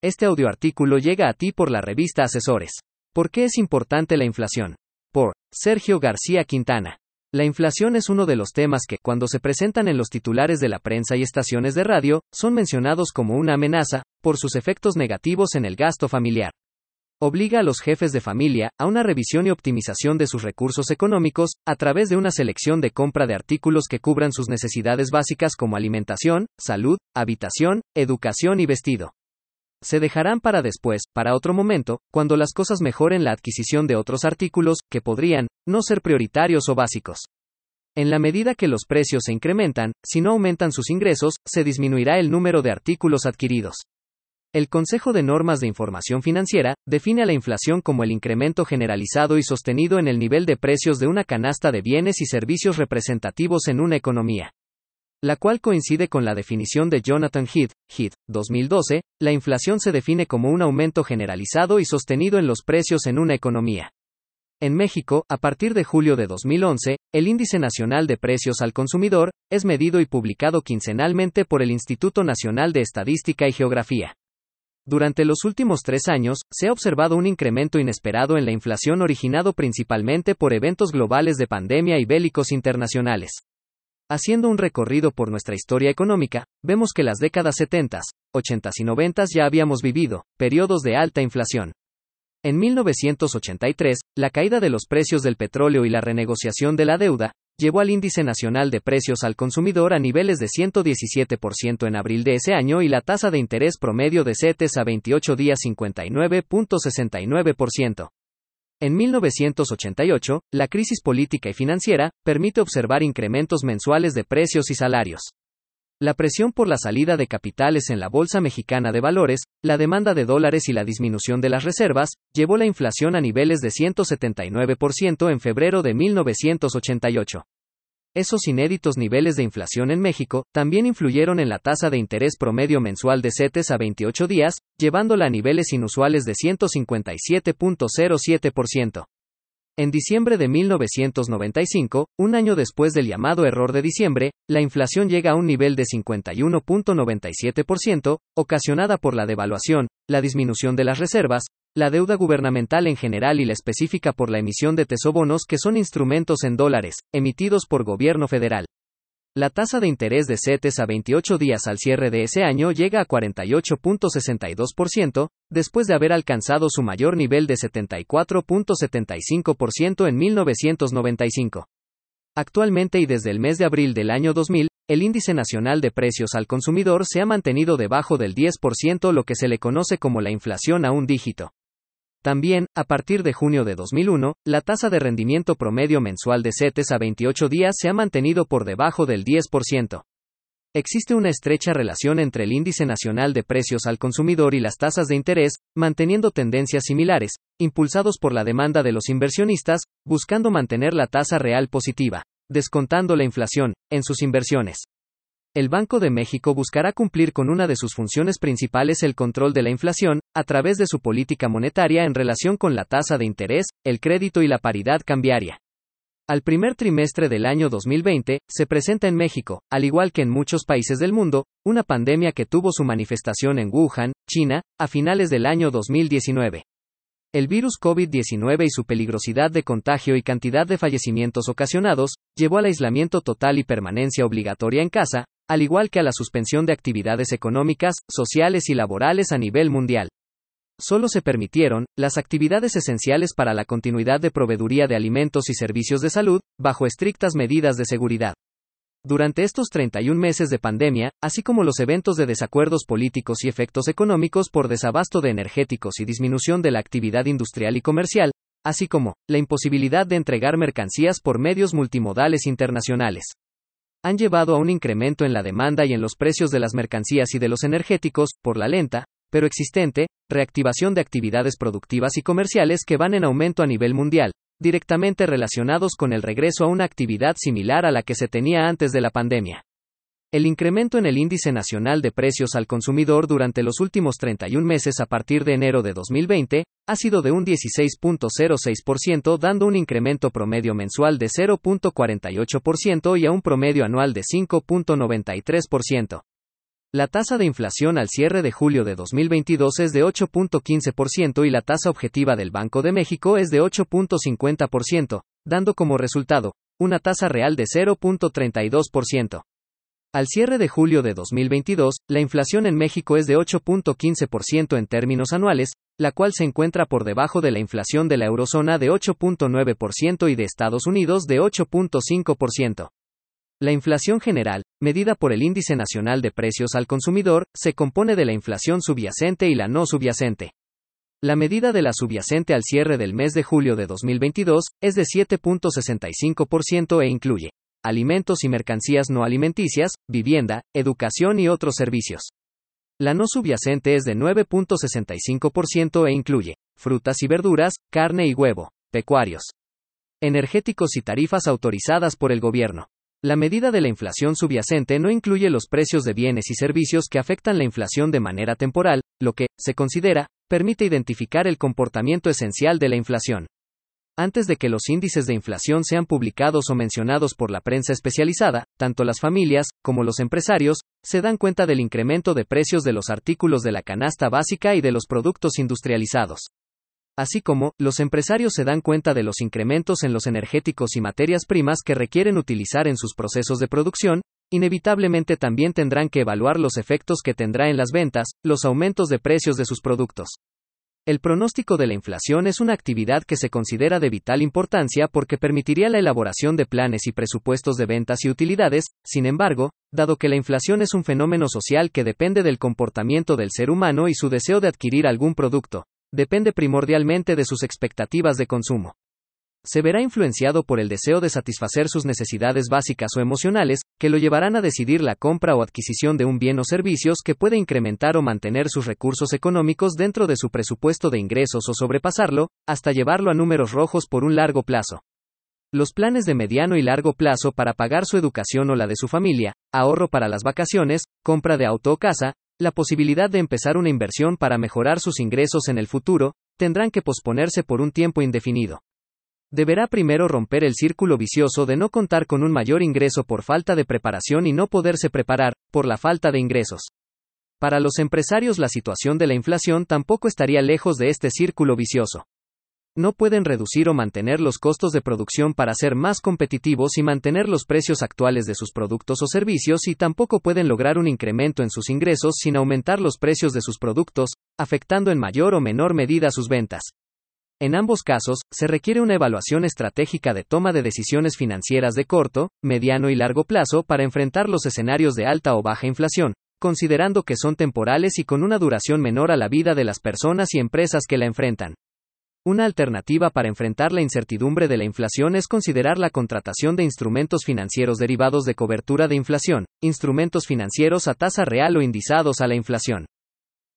Este audioartículo llega a ti por la revista Asesores. ¿Por qué es importante la inflación? Por Sergio García Quintana. La inflación es uno de los temas que, cuando se presentan en los titulares de la prensa y estaciones de radio, son mencionados como una amenaza, por sus efectos negativos en el gasto familiar. Obliga a los jefes de familia a una revisión y optimización de sus recursos económicos, a través de una selección de compra de artículos que cubran sus necesidades básicas como alimentación, salud, habitación, educación y vestido se dejarán para después, para otro momento, cuando las cosas mejoren la adquisición de otros artículos, que podrían, no ser prioritarios o básicos. En la medida que los precios se incrementan, si no aumentan sus ingresos, se disminuirá el número de artículos adquiridos. El Consejo de Normas de Información Financiera define a la inflación como el incremento generalizado y sostenido en el nivel de precios de una canasta de bienes y servicios representativos en una economía la cual coincide con la definición de Jonathan Heath, Heath, 2012, la inflación se define como un aumento generalizado y sostenido en los precios en una economía. En México, a partir de julio de 2011, el Índice Nacional de Precios al Consumidor es medido y publicado quincenalmente por el Instituto Nacional de Estadística y Geografía. Durante los últimos tres años, se ha observado un incremento inesperado en la inflación originado principalmente por eventos globales de pandemia y bélicos internacionales. Haciendo un recorrido por nuestra historia económica, vemos que las décadas 70, 80 y 90 ya habíamos vivido periodos de alta inflación. En 1983, la caída de los precios del petróleo y la renegociación de la deuda llevó al índice nacional de precios al consumidor a niveles de 117% en abril de ese año y la tasa de interés promedio de CETES a 28 días 59.69%. En 1988, la crisis política y financiera permite observar incrementos mensuales de precios y salarios. La presión por la salida de capitales en la Bolsa Mexicana de Valores, la demanda de dólares y la disminución de las reservas, llevó la inflación a niveles de 179% en febrero de 1988. Esos inéditos niveles de inflación en México también influyeron en la tasa de interés promedio mensual de CETES a 28 días, llevándola a niveles inusuales de 157.07%. En diciembre de 1995, un año después del llamado error de diciembre, la inflación llega a un nivel de 51.97%, ocasionada por la devaluación, la disminución de las reservas, la deuda gubernamental en general y la específica por la emisión de tesobonos que son instrumentos en dólares, emitidos por gobierno federal. La tasa de interés de CETES a 28 días al cierre de ese año llega a 48.62%, después de haber alcanzado su mayor nivel de 74.75% en 1995. Actualmente y desde el mes de abril del año 2000, el índice nacional de precios al consumidor se ha mantenido debajo del 10%, lo que se le conoce como la inflación a un dígito. También, a partir de junio de 2001, la tasa de rendimiento promedio mensual de CETES a 28 días se ha mantenido por debajo del 10%. Existe una estrecha relación entre el índice nacional de precios al consumidor y las tasas de interés, manteniendo tendencias similares, impulsados por la demanda de los inversionistas, buscando mantener la tasa real positiva, descontando la inflación, en sus inversiones. El Banco de México buscará cumplir con una de sus funciones principales, el control de la inflación, a través de su política monetaria en relación con la tasa de interés, el crédito y la paridad cambiaria. Al primer trimestre del año 2020, se presenta en México, al igual que en muchos países del mundo, una pandemia que tuvo su manifestación en Wuhan, China, a finales del año 2019. El virus COVID-19 y su peligrosidad de contagio y cantidad de fallecimientos ocasionados, llevó al aislamiento total y permanencia obligatoria en casa, al igual que a la suspensión de actividades económicas, sociales y laborales a nivel mundial. Solo se permitieron las actividades esenciales para la continuidad de proveeduría de alimentos y servicios de salud, bajo estrictas medidas de seguridad. Durante estos 31 meses de pandemia, así como los eventos de desacuerdos políticos y efectos económicos por desabasto de energéticos y disminución de la actividad industrial y comercial, así como la imposibilidad de entregar mercancías por medios multimodales internacionales han llevado a un incremento en la demanda y en los precios de las mercancías y de los energéticos, por la lenta, pero existente, reactivación de actividades productivas y comerciales que van en aumento a nivel mundial, directamente relacionados con el regreso a una actividad similar a la que se tenía antes de la pandemia. El incremento en el índice nacional de precios al consumidor durante los últimos 31 meses a partir de enero de 2020 ha sido de un 16.06%, dando un incremento promedio mensual de 0.48% y a un promedio anual de 5.93%. La tasa de inflación al cierre de julio de 2022 es de 8.15% y la tasa objetiva del Banco de México es de 8.50%, dando como resultado, una tasa real de 0.32%. Al cierre de julio de 2022, la inflación en México es de 8.15% en términos anuales, la cual se encuentra por debajo de la inflación de la eurozona de 8.9% y de Estados Unidos de 8.5%. La inflación general, medida por el Índice Nacional de Precios al Consumidor, se compone de la inflación subyacente y la no subyacente. La medida de la subyacente al cierre del mes de julio de 2022 es de 7.65% e incluye alimentos y mercancías no alimenticias, vivienda, educación y otros servicios. La no subyacente es de 9.65% e incluye frutas y verduras, carne y huevo, pecuarios, energéticos y tarifas autorizadas por el gobierno. La medida de la inflación subyacente no incluye los precios de bienes y servicios que afectan la inflación de manera temporal, lo que, se considera, permite identificar el comportamiento esencial de la inflación. Antes de que los índices de inflación sean publicados o mencionados por la prensa especializada, tanto las familias, como los empresarios, se dan cuenta del incremento de precios de los artículos de la canasta básica y de los productos industrializados. Así como, los empresarios se dan cuenta de los incrementos en los energéticos y materias primas que requieren utilizar en sus procesos de producción, inevitablemente también tendrán que evaluar los efectos que tendrá en las ventas, los aumentos de precios de sus productos. El pronóstico de la inflación es una actividad que se considera de vital importancia porque permitiría la elaboración de planes y presupuestos de ventas y utilidades, sin embargo, dado que la inflación es un fenómeno social que depende del comportamiento del ser humano y su deseo de adquirir algún producto, depende primordialmente de sus expectativas de consumo. Se verá influenciado por el deseo de satisfacer sus necesidades básicas o emocionales, que lo llevarán a decidir la compra o adquisición de un bien o servicios que puede incrementar o mantener sus recursos económicos dentro de su presupuesto de ingresos o sobrepasarlo, hasta llevarlo a números rojos por un largo plazo. Los planes de mediano y largo plazo para pagar su educación o la de su familia, ahorro para las vacaciones, compra de auto o casa, la posibilidad de empezar una inversión para mejorar sus ingresos en el futuro, tendrán que posponerse por un tiempo indefinido. Deberá primero romper el círculo vicioso de no contar con un mayor ingreso por falta de preparación y no poderse preparar, por la falta de ingresos. Para los empresarios la situación de la inflación tampoco estaría lejos de este círculo vicioso no pueden reducir o mantener los costos de producción para ser más competitivos y mantener los precios actuales de sus productos o servicios y tampoco pueden lograr un incremento en sus ingresos sin aumentar los precios de sus productos, afectando en mayor o menor medida sus ventas. En ambos casos, se requiere una evaluación estratégica de toma de decisiones financieras de corto, mediano y largo plazo para enfrentar los escenarios de alta o baja inflación, considerando que son temporales y con una duración menor a la vida de las personas y empresas que la enfrentan. Una alternativa para enfrentar la incertidumbre de la inflación es considerar la contratación de instrumentos financieros derivados de cobertura de inflación, instrumentos financieros a tasa real o indizados a la inflación.